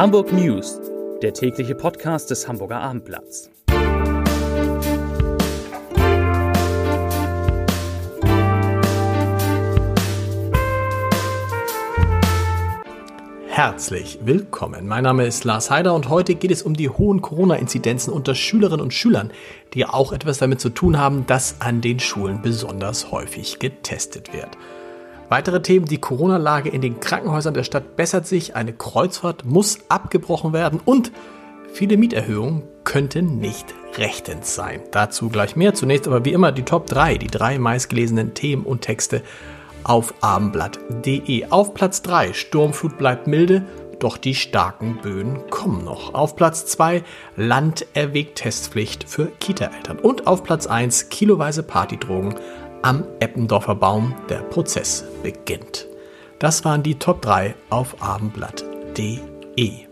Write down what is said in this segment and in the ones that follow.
Hamburg News, der tägliche Podcast des Hamburger Abendblatts. Herzlich willkommen. Mein Name ist Lars Heider und heute geht es um die hohen Corona-Inzidenzen unter Schülerinnen und Schülern, die auch etwas damit zu tun haben, dass an den Schulen besonders häufig getestet wird. Weitere Themen, die Corona-Lage in den Krankenhäusern der Stadt bessert sich, eine Kreuzfahrt muss abgebrochen werden und viele Mieterhöhungen könnten nicht rechtens sein. Dazu gleich mehr. Zunächst aber wie immer die Top 3, die drei meistgelesenen Themen und Texte auf abendblatt.de. Auf Platz 3 Sturmflut bleibt milde, doch die starken Böen kommen noch. Auf Platz 2 Land erwägt Testpflicht für Kita-Eltern. Und auf Platz 1 kiloweise Partydrogen am Eppendorfer Baum der Prozess beginnt. Das waren die Top 3 auf abendblatt.de.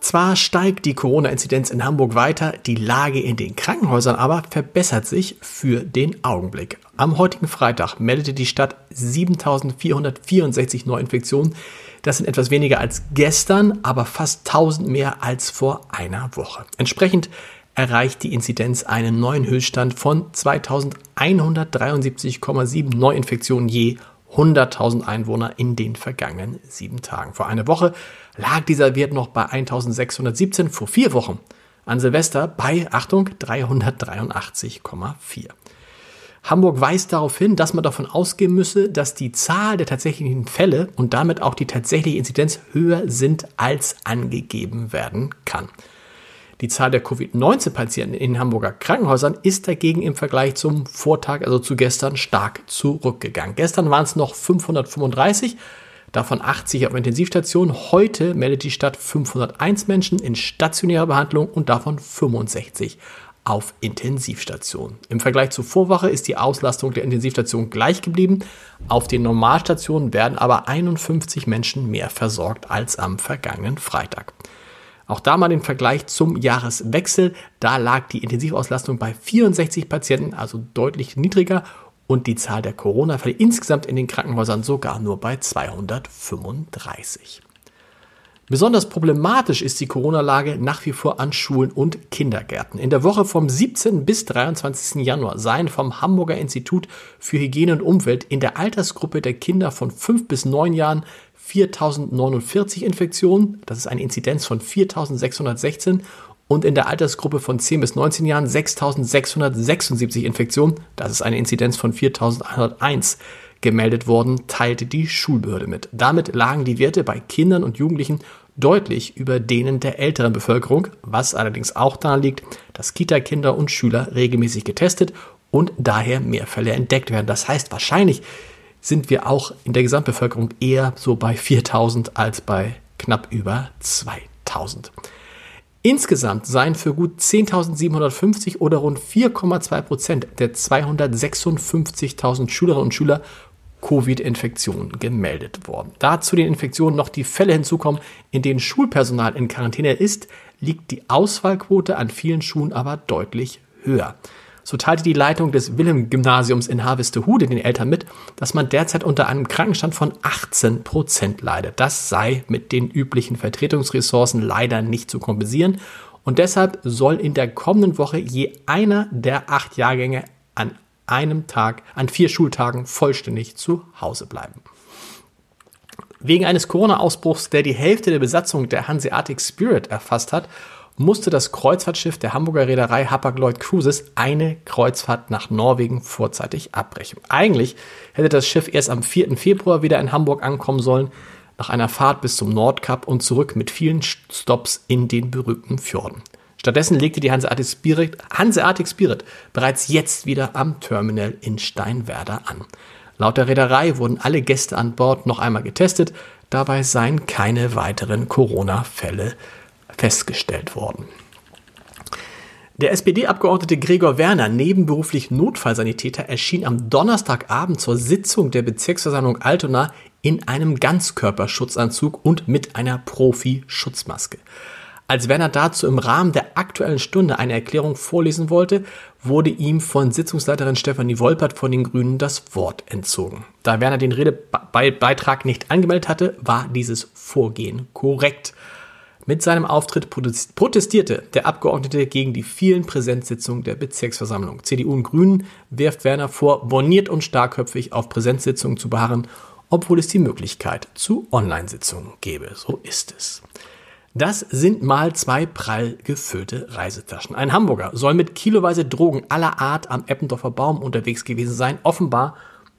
Zwar steigt die Corona-Inzidenz in Hamburg weiter, die Lage in den Krankenhäusern aber verbessert sich für den Augenblick. Am heutigen Freitag meldete die Stadt 7464 Neuinfektionen. Das sind etwas weniger als gestern, aber fast 1000 mehr als vor einer Woche. Entsprechend erreicht die Inzidenz einen neuen Höchststand von 2173,7 Neuinfektionen je 100.000 Einwohner in den vergangenen sieben Tagen. Vor einer Woche lag dieser Wert noch bei 1617, vor vier Wochen an Silvester bei, Achtung, 383,4. Hamburg weist darauf hin, dass man davon ausgehen müsse, dass die Zahl der tatsächlichen Fälle und damit auch die tatsächliche Inzidenz höher sind, als angegeben werden kann. Die Zahl der Covid-19-Patienten in Hamburger Krankenhäusern ist dagegen im Vergleich zum Vortag, also zu gestern, stark zurückgegangen. Gestern waren es noch 535, davon 80 auf Intensivstationen. Heute meldet die Stadt 501 Menschen in stationärer Behandlung und davon 65 auf Intensivstationen. Im Vergleich zur Vorwoche ist die Auslastung der Intensivstation gleich geblieben. Auf den Normalstationen werden aber 51 Menschen mehr versorgt als am vergangenen Freitag. Auch da mal den Vergleich zum Jahreswechsel. Da lag die Intensivauslastung bei 64 Patienten, also deutlich niedriger und die Zahl der Corona-Fälle insgesamt in den Krankenhäusern sogar nur bei 235. Besonders problematisch ist die Corona-Lage nach wie vor an Schulen und Kindergärten. In der Woche vom 17. bis 23. Januar seien vom Hamburger Institut für Hygiene und Umwelt in der Altersgruppe der Kinder von 5 bis 9 Jahren 4049 Infektionen, das ist eine Inzidenz von 4616 und in der Altersgruppe von 10 bis 19 Jahren 6676 Infektionen, das ist eine Inzidenz von 4101 gemeldet worden, teilte die Schulbehörde mit. Damit lagen die Werte bei Kindern und Jugendlichen deutlich über denen der älteren Bevölkerung, was allerdings auch daran liegt, dass Kita-Kinder und Schüler regelmäßig getestet und daher mehr Fälle entdeckt werden. Das heißt, wahrscheinlich sind wir auch in der Gesamtbevölkerung eher so bei 4000 als bei knapp über 2000. Insgesamt seien für gut 10.750 oder rund 4,2 Prozent der 256.000 Schülerinnen und Schüler Covid-Infektionen gemeldet worden. Da zu den Infektionen noch die Fälle hinzukommen, in denen Schulpersonal in Quarantäne ist, liegt die Ausfallquote an vielen Schulen aber deutlich höher. So teilte die Leitung des Wilhelm-Gymnasiums in Harvestehude den Eltern mit, dass man derzeit unter einem Krankenstand von 18 Prozent leidet. Das sei mit den üblichen Vertretungsressourcen leider nicht zu kompensieren. Und deshalb soll in der kommenden Woche je einer der acht Jahrgänge an einem Tag, an vier Schultagen vollständig zu Hause bleiben. Wegen eines Corona-Ausbruchs, der die Hälfte der Besatzung der Hanseatic Spirit erfasst hat, musste das Kreuzfahrtschiff der Hamburger Reederei Hapag-Lloyd Cruises eine Kreuzfahrt nach Norwegen vorzeitig abbrechen. Eigentlich hätte das Schiff erst am 4. Februar wieder in Hamburg ankommen sollen, nach einer Fahrt bis zum Nordkap und zurück mit vielen Stops in den berühmten Fjorden. Stattdessen legte die Hanseatic Spirit, Hanseatic Spirit bereits jetzt wieder am Terminal in Steinwerder an. Laut der Reederei wurden alle Gäste an Bord noch einmal getestet. Dabei seien keine weiteren Corona-Fälle festgestellt worden. Der SPD-Abgeordnete Gregor Werner, nebenberuflich Notfallsanitäter, erschien am Donnerstagabend zur Sitzung der Bezirksversammlung Altona in einem Ganzkörperschutzanzug und mit einer Profi-Schutzmaske. Als Werner dazu im Rahmen der Aktuellen Stunde eine Erklärung vorlesen wollte, wurde ihm von Sitzungsleiterin Stefanie Wolpert von den Grünen das Wort entzogen. Da Werner den Redebeitrag nicht angemeldet hatte, war dieses Vorgehen korrekt. Mit seinem Auftritt protestierte der Abgeordnete gegen die vielen Präsenzsitzungen der Bezirksversammlung. CDU und Grünen wirft Werner vor, borniert und starkköpfig auf Präsenzsitzungen zu beharren, obwohl es die Möglichkeit zu Online-Sitzungen gäbe. So ist es. Das sind mal zwei prall gefüllte Reisetaschen. Ein Hamburger soll mit kiloweise Drogen aller Art am Eppendorfer Baum unterwegs gewesen sein, offenbar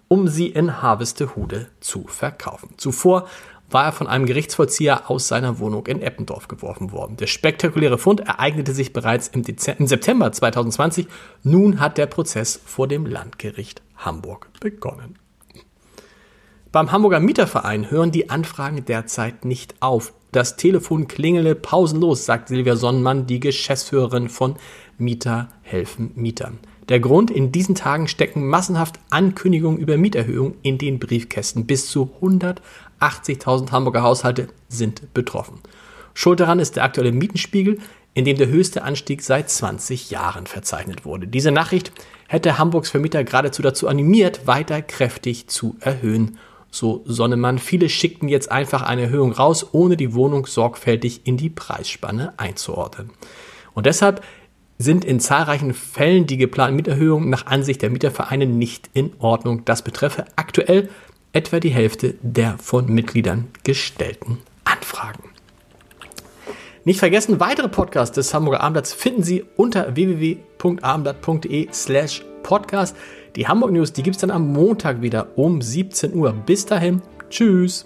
um sie in Harvestehude zu verkaufen. Zuvor war er von einem Gerichtsvollzieher aus seiner Wohnung in Eppendorf geworfen worden. Der spektakuläre Fund ereignete sich bereits im, im September 2020. Nun hat der Prozess vor dem Landgericht Hamburg begonnen. Beim Hamburger Mieterverein hören die Anfragen derzeit nicht auf. Das Telefon klingele pausenlos, sagt Silvia Sonnenmann, die Geschäftsführerin von Mieter helfen Mietern. Der Grund, in diesen Tagen stecken massenhaft Ankündigungen über Mieterhöhungen in den Briefkästen. Bis zu 180.000 Hamburger Haushalte sind betroffen. Schuld daran ist der aktuelle Mietenspiegel, in dem der höchste Anstieg seit 20 Jahren verzeichnet wurde. Diese Nachricht hätte Hamburgs Vermieter geradezu dazu animiert, weiter kräftig zu erhöhen. So Sonnemann, viele schickten jetzt einfach eine Erhöhung raus, ohne die Wohnung sorgfältig in die Preisspanne einzuordnen. Und deshalb sind in zahlreichen Fällen die geplanten Mieterhöhungen nach Ansicht der Mietervereine nicht in Ordnung. Das betreffe aktuell etwa die Hälfte der von Mitgliedern gestellten Anfragen. Nicht vergessen, weitere Podcasts des Hamburger Abendblatts finden Sie unter www.abendblatt.de slash podcast. Die Hamburg News, die gibt es dann am Montag wieder um 17 Uhr. Bis dahin, tschüss.